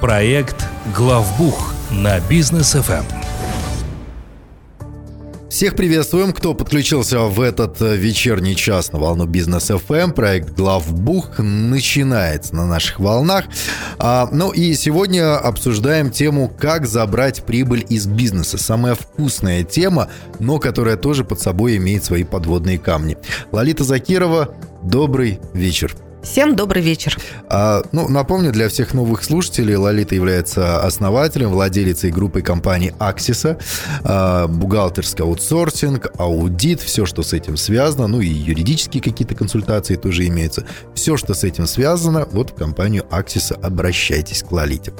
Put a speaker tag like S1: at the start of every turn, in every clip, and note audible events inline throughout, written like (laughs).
S1: Проект «Главбух» на бизнес ФМ.
S2: Всех приветствуем, кто подключился в этот э, вечерний час на волну Бизнес FM. Проект Главбух начинается на наших волнах. А, ну и сегодня обсуждаем тему «Как забрать прибыль из бизнеса». Самая вкусная тема, но которая тоже под собой имеет свои подводные камни. Лолита Закирова, добрый вечер.
S3: Всем добрый вечер.
S2: А, ну, напомню, для всех новых слушателей, Лолита является основателем, владелицей группы компании Аксиса, а, бухгалтерский аутсорсинг, аудит, все, что с этим связано, ну и юридические какие-то консультации тоже имеются. Все, что с этим связано, вот в компанию Аксиса обращайтесь к Лолите.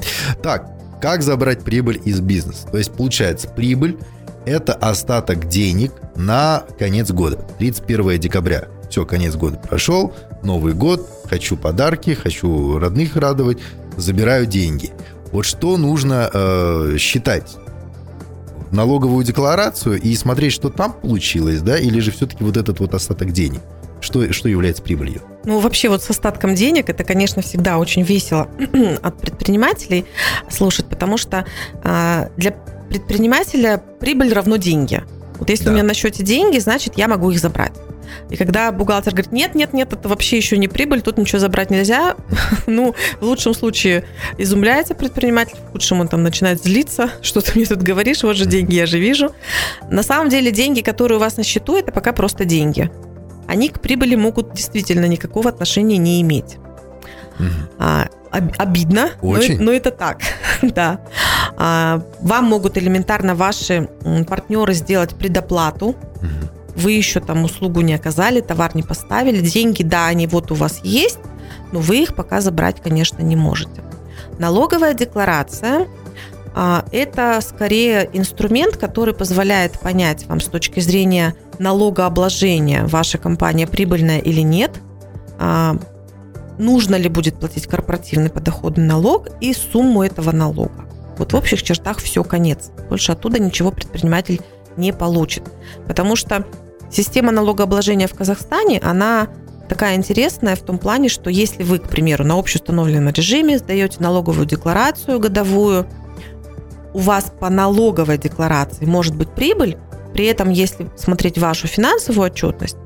S2: Так, как забрать прибыль из бизнеса? То есть, получается, прибыль – это остаток денег на конец года, 31 декабря. Все, конец года прошел, Новый год, хочу подарки, хочу родных радовать, забираю деньги. Вот что нужно э, считать? Налоговую декларацию и смотреть, что там получилось, да, или же все-таки вот этот вот остаток денег? Что, что является прибылью?
S3: Ну, вообще вот с остатком денег это, конечно, всегда очень весело (clears throat) от предпринимателей слушать, потому что э, для предпринимателя прибыль равно деньги. Вот если да. у меня на счете деньги, значит, я могу их забрать. И когда бухгалтер говорит, нет, нет, нет, это вообще еще не прибыль, тут ничего забрать нельзя, (laughs) ну, в лучшем случае изумляется предприниматель, в худшем он там начинает злиться, (laughs) что ты мне тут говоришь, вот же деньги, я же вижу. На самом деле деньги, которые у вас на счету, это пока просто деньги. Они к прибыли могут действительно никакого отношения не иметь. А, обидно, Очень. Но, но это так, (laughs) да. А, вам могут элементарно ваши партнеры сделать предоплату. Угу вы еще там услугу не оказали, товар не поставили, деньги, да, они вот у вас есть, но вы их пока забрать, конечно, не можете. Налоговая декларация а, это скорее инструмент, который позволяет понять вам с точки зрения налогообложения, ваша компания прибыльная или нет, а, нужно ли будет платить корпоративный подоходный налог и сумму этого налога. Вот в общих чертах все, конец. Больше оттуда ничего предприниматель не получит. Потому что Система налогообложения в Казахстане, она такая интересная в том плане, что если вы, к примеру, на общеустановленном режиме сдаете налоговую декларацию годовую, у вас по налоговой декларации может быть прибыль, при этом, если смотреть вашу финансовую отчетность,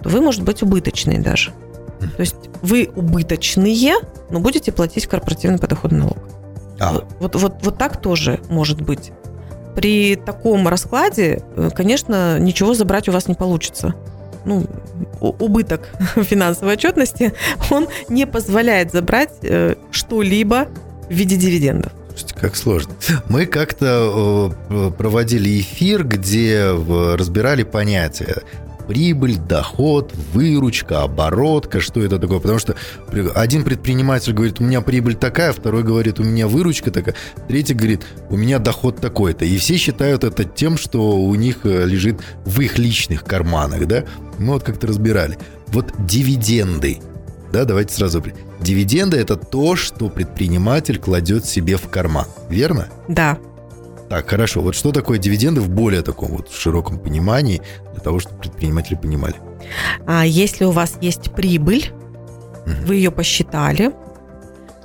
S3: то вы, может быть, убыточные даже. То есть вы убыточные, но будете платить корпоративный подоходный налог. А. Вот, вот, вот, вот так тоже может быть при таком раскладе, э, конечно, ничего забрать у вас не получится. Ну, убыток (laughs) финансовой отчетности, (laughs) он не позволяет забрать э, что-либо в виде дивидендов.
S2: Как сложно. Мы как-то э, проводили эфир, где разбирали понятия прибыль, доход, выручка, оборотка, что это такое. Потому что один предприниматель говорит, у меня прибыль такая, второй говорит, у меня выручка такая, третий говорит, у меня доход такой-то. И все считают это тем, что у них э, лежит в их личных карманах, да? Мы вот как-то разбирали. Вот дивиденды, да, давайте сразу. Дивиденды – это то, что предприниматель кладет себе в карман, верно?
S3: Да.
S2: Так, хорошо. Вот что такое дивиденды в более таком вот широком понимании, для того, чтобы предприниматели понимали?
S3: А если у вас есть прибыль, угу. вы ее посчитали,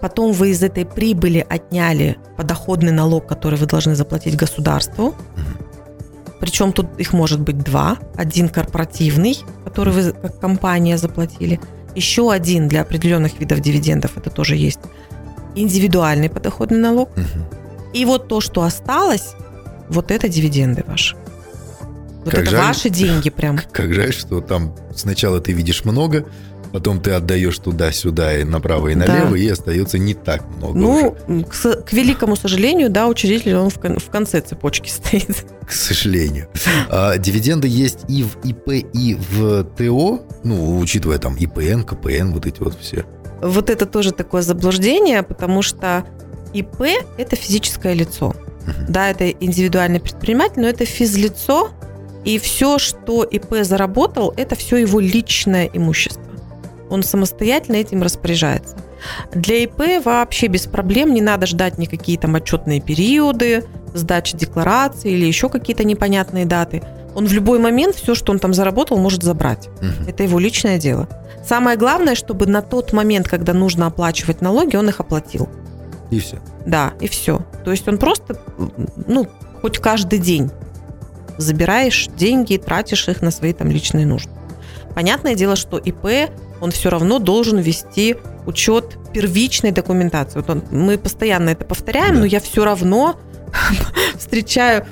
S3: потом вы из этой прибыли отняли подоходный налог, который вы должны заплатить государству. Угу. Причем тут их может быть два. Один корпоративный, который вы как компания заплатили. Еще один для определенных видов дивидендов, это тоже есть. Индивидуальный подоходный налог. Угу и вот то, что осталось, вот это дивиденды ваши. Вот как это жаль, ваши деньги прям. (laughs)
S2: Как жаль, что там сначала ты видишь много, потом ты отдаешь туда-сюда и направо и налево, да. и остается не так много.
S3: Ну, к, к великому сожалению, да, учредитель он в, в конце цепочки (laughs) стоит.
S2: К сожалению. А, дивиденды есть и в ИП, и в ТО, ну, учитывая там ИПН, КПН, вот эти вот все.
S3: Вот это тоже такое заблуждение, потому что ИП – это физическое лицо. Uh-huh. Да, это индивидуальный предприниматель, но это физлицо, и все, что ИП заработал, это все его личное имущество. Он самостоятельно этим распоряжается. Для ИП вообще без проблем не надо ждать никакие там отчетные периоды, сдачи декларации или еще какие-то непонятные даты. Он в любой момент все, что он там заработал, может забрать. Угу. Это его личное дело. Самое главное, чтобы на тот момент, когда нужно оплачивать налоги, он их оплатил.
S2: И все.
S3: Да, и все. То есть он просто, ну, хоть каждый день забираешь деньги и тратишь их на свои там личные нужды. Понятное дело, что ИП, он все равно должен вести учет первичной документации. Вот он, мы постоянно это повторяем, да. но я все равно (laughs) встречаю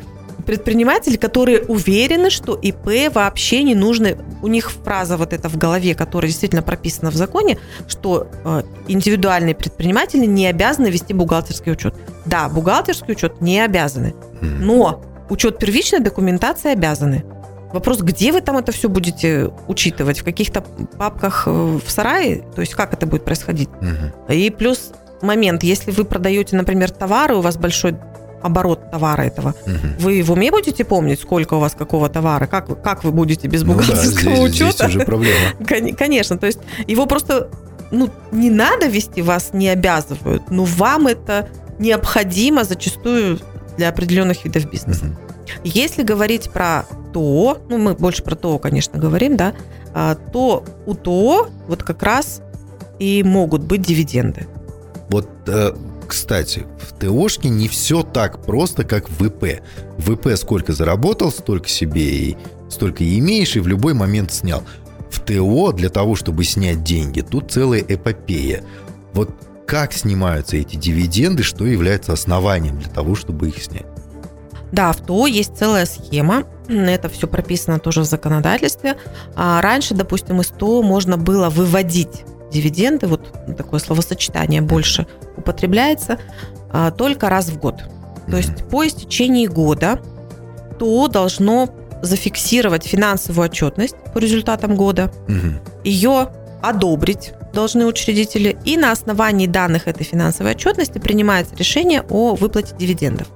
S3: предприниматели, которые уверены, что ИП вообще не нужно. У них фраза вот эта в голове, которая действительно прописана в законе, что э, индивидуальные предприниматели не обязаны вести бухгалтерский учет. Да, бухгалтерский учет не обязаны, но учет первичной документации обязаны. Вопрос, где вы там это все будете учитывать? В каких-то папках э, в сарае? То есть как это будет происходить? Угу. И плюс момент, если вы продаете, например, товары, у вас большой оборот товара этого. Угу. Вы в уме будете помнить, сколько у вас какого товара? Как, как вы будете без бухгалтерского ну да, здесь, учета?
S2: Здесь уже проблема. (laughs)
S3: Конечно, то есть его просто ну, не надо вести, вас не обязывают, но вам это необходимо зачастую для определенных видов бизнеса. Угу. Если говорить про ТО, ну мы больше про ТО, конечно, говорим, да, а, то у ТО вот как раз и могут быть дивиденды.
S2: Вот э, кстати, в ТОшке не все так просто, как в ВП. В ВП сколько заработал, столько себе и столько и имеешь, и в любой момент снял. В ТО для того, чтобы снять деньги, тут целая эпопея. Вот как снимаются эти дивиденды, что является основанием для того, чтобы их снять?
S3: Да, в ТО есть целая схема. (clears throat) Это все прописано тоже в законодательстве. А раньше, допустим, из ТО можно было выводить дивиденды, вот такое словосочетание больше употребляется, а, только раз в год. То есть по истечении года ТО должно зафиксировать финансовую отчетность по результатам года, ее одобрить должны учредители, и на основании данных этой финансовой отчетности принимается решение о выплате дивидендов.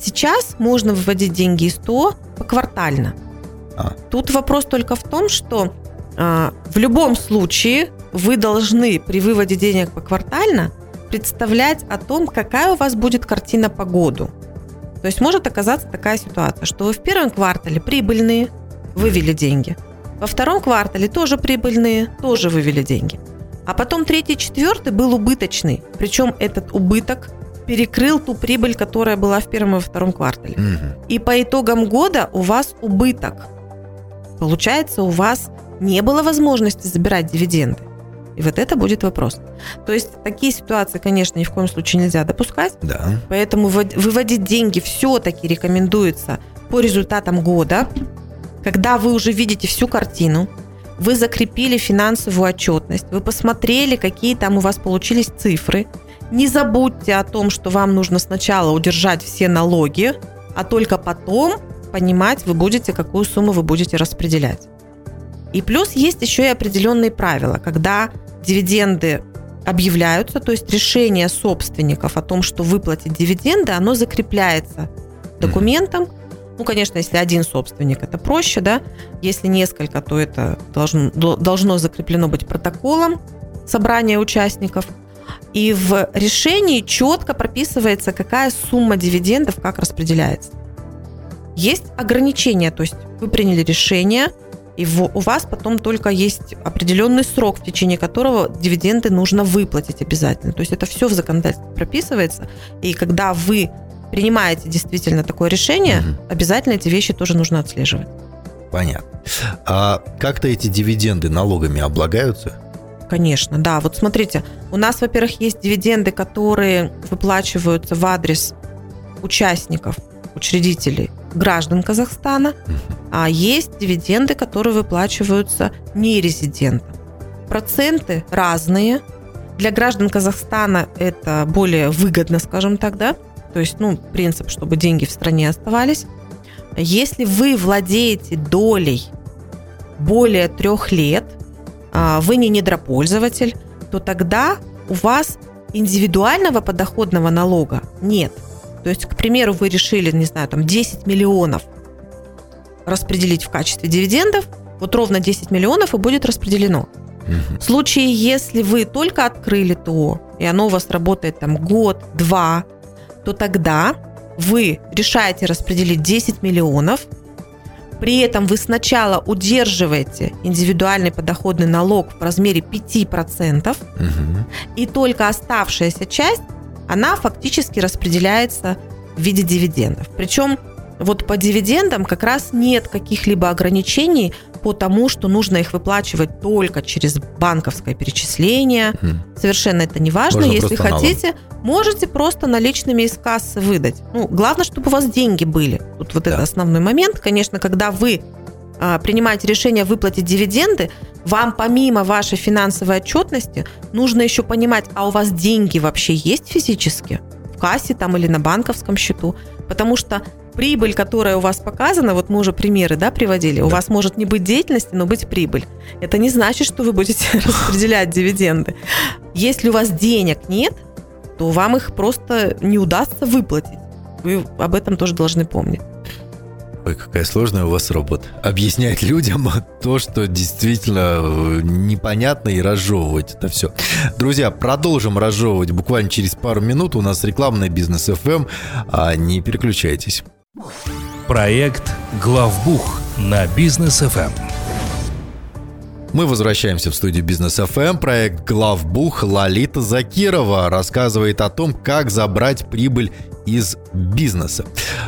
S3: Сейчас можно выводить деньги из ТО поквартально. А. Тут вопрос только в том, что а, в любом случае вы должны при выводе денег поквартально представлять о том, какая у вас будет картина по году. То есть может оказаться такая ситуация, что вы в первом квартале прибыльные, вывели деньги. Во втором квартале тоже прибыльные, тоже вывели деньги. А потом третий, четвертый был убыточный. Причем этот убыток перекрыл ту прибыль, которая была в первом и втором квартале. Угу. И по итогам года у вас убыток. Получается, у вас не было возможности забирать дивиденды. И вот это будет вопрос. То есть такие ситуации, конечно, ни в коем случае нельзя допускать.
S2: Да.
S3: Поэтому выводить деньги все-таки рекомендуется по результатам года, когда вы уже видите всю картину, вы закрепили финансовую отчетность, вы посмотрели, какие там у вас получились цифры. Не забудьте о том, что вам нужно сначала удержать все налоги, а только потом понимать, вы будете, какую сумму вы будете распределять. И плюс есть еще и определенные правила, когда дивиденды объявляются, то есть решение собственников о том, что выплатить дивиденды, оно закрепляется документом. Ну, конечно, если один собственник, это проще, да. Если несколько, то это должно, должно закреплено быть протоколом собрания участников. И в решении четко прописывается, какая сумма дивидендов как распределяется. Есть ограничения, то есть вы приняли решение – и у вас потом только есть определенный срок, в течение которого дивиденды нужно выплатить обязательно. То есть это все в законодательстве прописывается. И когда вы принимаете действительно такое решение, угу. обязательно эти вещи тоже нужно отслеживать.
S2: Понятно. А как-то эти дивиденды налогами облагаются?
S3: Конечно, да. Вот смотрите, у нас, во-первых, есть дивиденды, которые выплачиваются в адрес участников, учредителей граждан Казахстана, а есть дивиденды, которые выплачиваются нерезидентам. Проценты разные. Для граждан Казахстана это более выгодно, скажем так, да? То есть, ну, принцип, чтобы деньги в стране оставались. Если вы владеете долей более трех лет, а, вы не недропользователь, то тогда у вас индивидуального подоходного налога нет – то есть, к примеру, вы решили, не знаю, там 10 миллионов распределить в качестве дивидендов, вот ровно 10 миллионов и будет распределено. В случае, если вы только открыли ТО, и оно у вас работает там год-два, то тогда вы решаете распределить 10 миллионов, при этом вы сначала удерживаете индивидуальный подоходный налог в размере 5%, угу. и только оставшаяся часть она фактически распределяется в виде дивидендов. Причем вот по дивидендам как раз нет каких-либо ограничений по тому, что нужно их выплачивать только через банковское перечисление. Mm. Совершенно это не важно. Можно Если хотите, налом. можете просто наличными из кассы выдать. Ну, главное, чтобы у вас деньги были. Тут вот да. это основной момент. Конечно, когда вы а, принимаете решение выплатить дивиденды, вам помимо вашей финансовой отчетности нужно еще понимать, а у вас деньги вообще есть физически в кассе там или на банковском счету, потому что прибыль, которая у вас показана, вот мы уже примеры да, приводили, да. у вас может не быть деятельности, но быть прибыль. Это не значит, что вы будете (laughs) распределять дивиденды. Если у вас денег нет, то вам их просто не удастся выплатить. Вы об этом тоже должны помнить.
S2: Ой, какая сложная у вас работа. Объяснять людям (laughs) то, что действительно э, непонятно и разжевывать это все. Друзья, продолжим разжевывать буквально через пару минут. У нас рекламный бизнес FM. А не переключайтесь.
S1: Проект «Главбух» на бизнес FM.
S2: Мы возвращаемся в студию Бизнес FM. Проект «Главбух» Лолита Закирова рассказывает о том, как забрать прибыль из бизнеса.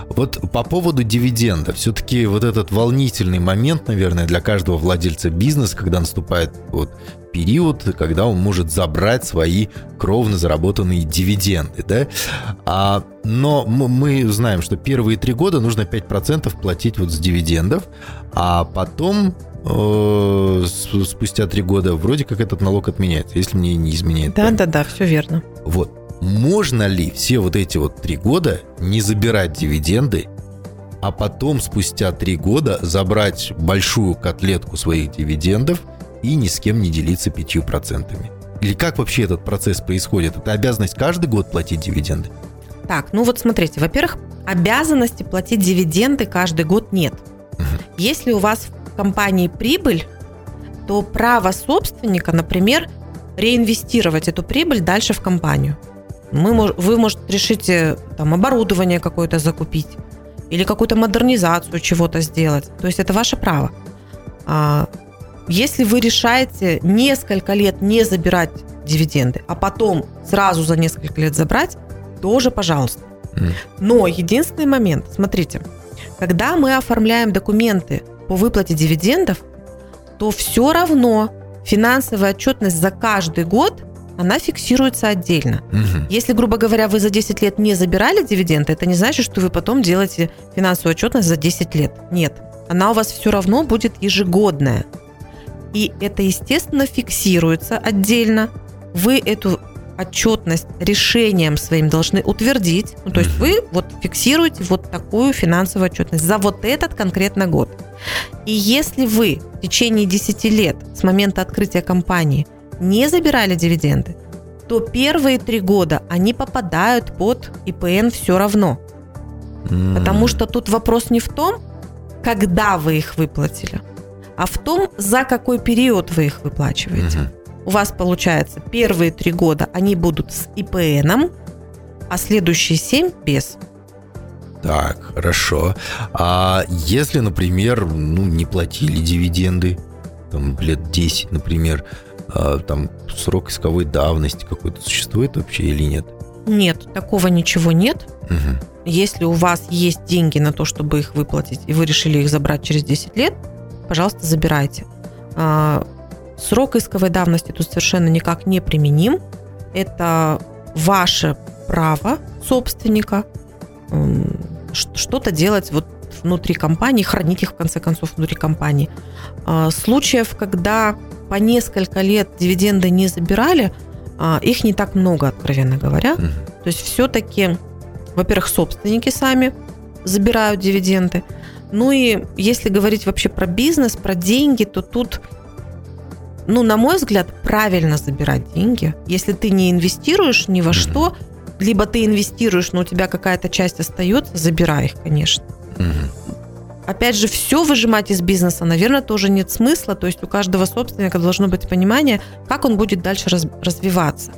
S2: Вот по поводу дивиденда. Все-таки вот этот волнительный момент, наверное, для каждого владельца бизнеса, когда наступает вот период, когда он может забрать свои кровно заработанные дивиденды, да? А, но мы знаем, что первые три года нужно 5% платить вот с дивидендов, а потом э, спустя три года вроде как этот налог отменяется, если мне не изменяет.
S3: Да, да, да, все верно.
S2: Вот. Можно ли все вот эти вот три года не забирать дивиденды, а потом спустя три года забрать большую котлетку своих дивидендов и ни с кем не делиться пятью процентами? Или как вообще этот процесс происходит? Это обязанность каждый год платить дивиденды?
S3: Так, ну вот смотрите, во-первых, обязанности платить дивиденды каждый год нет. Угу. Если у вас в компании прибыль, то право собственника, например, реинвестировать эту прибыль дальше в компанию. Мы, вы, может, решите там, оборудование какое-то закупить или какую-то модернизацию чего-то сделать. То есть это ваше право. А, если вы решаете несколько лет не забирать дивиденды, а потом сразу за несколько лет забрать, тоже пожалуйста. Но единственный момент, смотрите, когда мы оформляем документы по выплате дивидендов, то все равно финансовая отчетность за каждый год она фиксируется отдельно. Угу. Если, грубо говоря, вы за 10 лет не забирали дивиденды, это не значит, что вы потом делаете финансовую отчетность за 10 лет. Нет. Она у вас все равно будет ежегодная. И это, естественно, фиксируется отдельно. Вы эту отчетность решением своим должны утвердить. Ну, то есть вы вот фиксируете вот такую финансовую отчетность за вот этот конкретно год. И если вы в течение 10 лет с момента открытия компании – не забирали дивиденды, то первые три года они попадают под ИПН все равно. Потому что тут вопрос не в том, когда вы их выплатили, а в том, за какой период вы их выплачиваете. Mm-hmm. У вас получается первые три года они будут с ИПНом, а следующие семь без.
S2: Так, хорошо. А если, например, ну, не платили дивиденды, там, лет 10, например, а, там срок исковой давности какой-то существует вообще или нет?
S3: Нет, такого ничего нет. Угу. Если у вас есть деньги на то, чтобы их выплатить, и вы решили их забрать через 10 лет, пожалуйста, забирайте. А, срок исковой давности тут совершенно никак не применим. Это ваше право собственника что-то делать вот внутри компании, хранить их в конце концов внутри компании. А, случаев, когда по несколько лет дивиденды не забирали, а, их не так много, откровенно говоря. Угу. То есть все-таки, во-первых, собственники сами забирают дивиденды. Ну и если говорить вообще про бизнес, про деньги, то тут, ну, на мой взгляд, правильно забирать деньги. Если ты не инвестируешь ни во что, либо ты инвестируешь, но у тебя какая-то часть остается, забирай их, конечно. Угу. Опять же, все выжимать из бизнеса, наверное, тоже нет смысла. То есть у каждого собственника должно быть понимание, как он будет дальше раз, развиваться.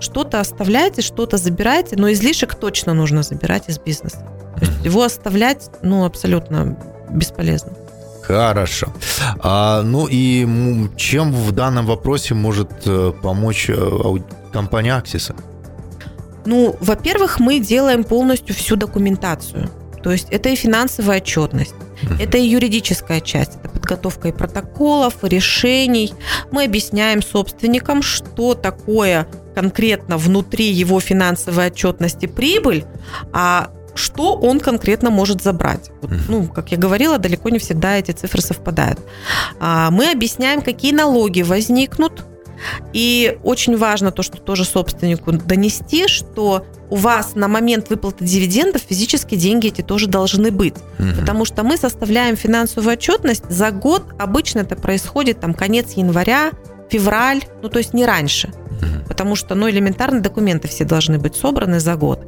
S3: Что-то оставляйте, что-то забирайте, но излишек точно нужно забирать из бизнеса. То есть его оставлять, ну, абсолютно бесполезно.
S2: Хорошо. А, ну и чем в данном вопросе может э, помочь э, компания Аксиса?
S3: Ну, во-первых, мы делаем полностью всю документацию. То есть это и финансовая отчетность, это и юридическая часть, это подготовка и протоколов, и решений. Мы объясняем собственникам, что такое конкретно внутри его финансовой отчетности прибыль, а что он конкретно может забрать. Вот, ну, как я говорила, далеко не всегда эти цифры совпадают. А, мы объясняем, какие налоги возникнут, и очень важно то, что тоже собственнику донести, что у вас на момент выплаты дивидендов физически деньги эти тоже должны быть. Угу. Потому что мы составляем финансовую отчетность за год. Обычно это происходит там конец января, февраль, ну то есть не раньше. Угу. Потому что, ну, элементарно документы все должны быть собраны за год.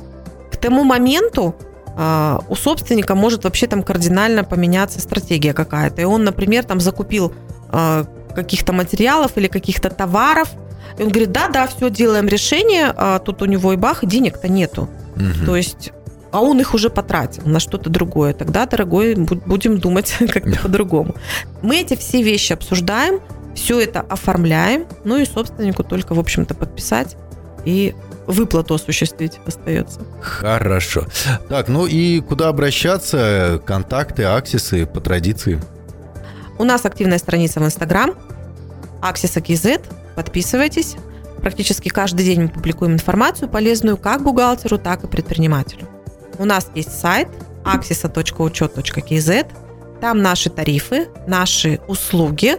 S3: К тому моменту э, у собственника может вообще там кардинально поменяться стратегия какая-то. И он, например, там закупил э, каких-то материалов или каких-то товаров. И он говорит, да, да, все, делаем решение, а тут у него и бах, денег-то нету. Угу. То есть а он их уже потратил на что-то другое. Тогда, дорогой, будем думать (laughs) как-то по-другому. Мы эти все вещи обсуждаем, все это оформляем, ну и собственнику только, в общем-то, подписать и выплату осуществить остается.
S2: Хорошо. Так, ну и куда обращаться? Контакты, аксисы по традиции?
S3: У нас активная страница в Инстаграм, KZ. Подписывайтесь. Практически каждый день мы публикуем информацию полезную как бухгалтеру, так и предпринимателю. У нас есть сайт axisa.учет.kz. Там наши тарифы, наши услуги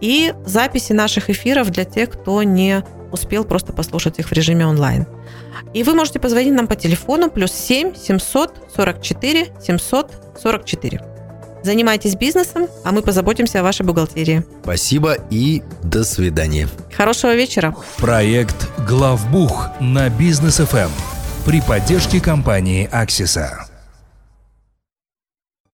S3: и записи наших эфиров для тех, кто не успел просто послушать их в режиме онлайн. И вы можете позвонить нам по телефону плюс 7 744 744. Занимайтесь бизнесом, а мы позаботимся о вашей бухгалтерии.
S2: Спасибо и до свидания.
S3: Хорошего вечера.
S1: Проект «Главбух» на Бизнес ФМ при поддержке компании «Аксиса».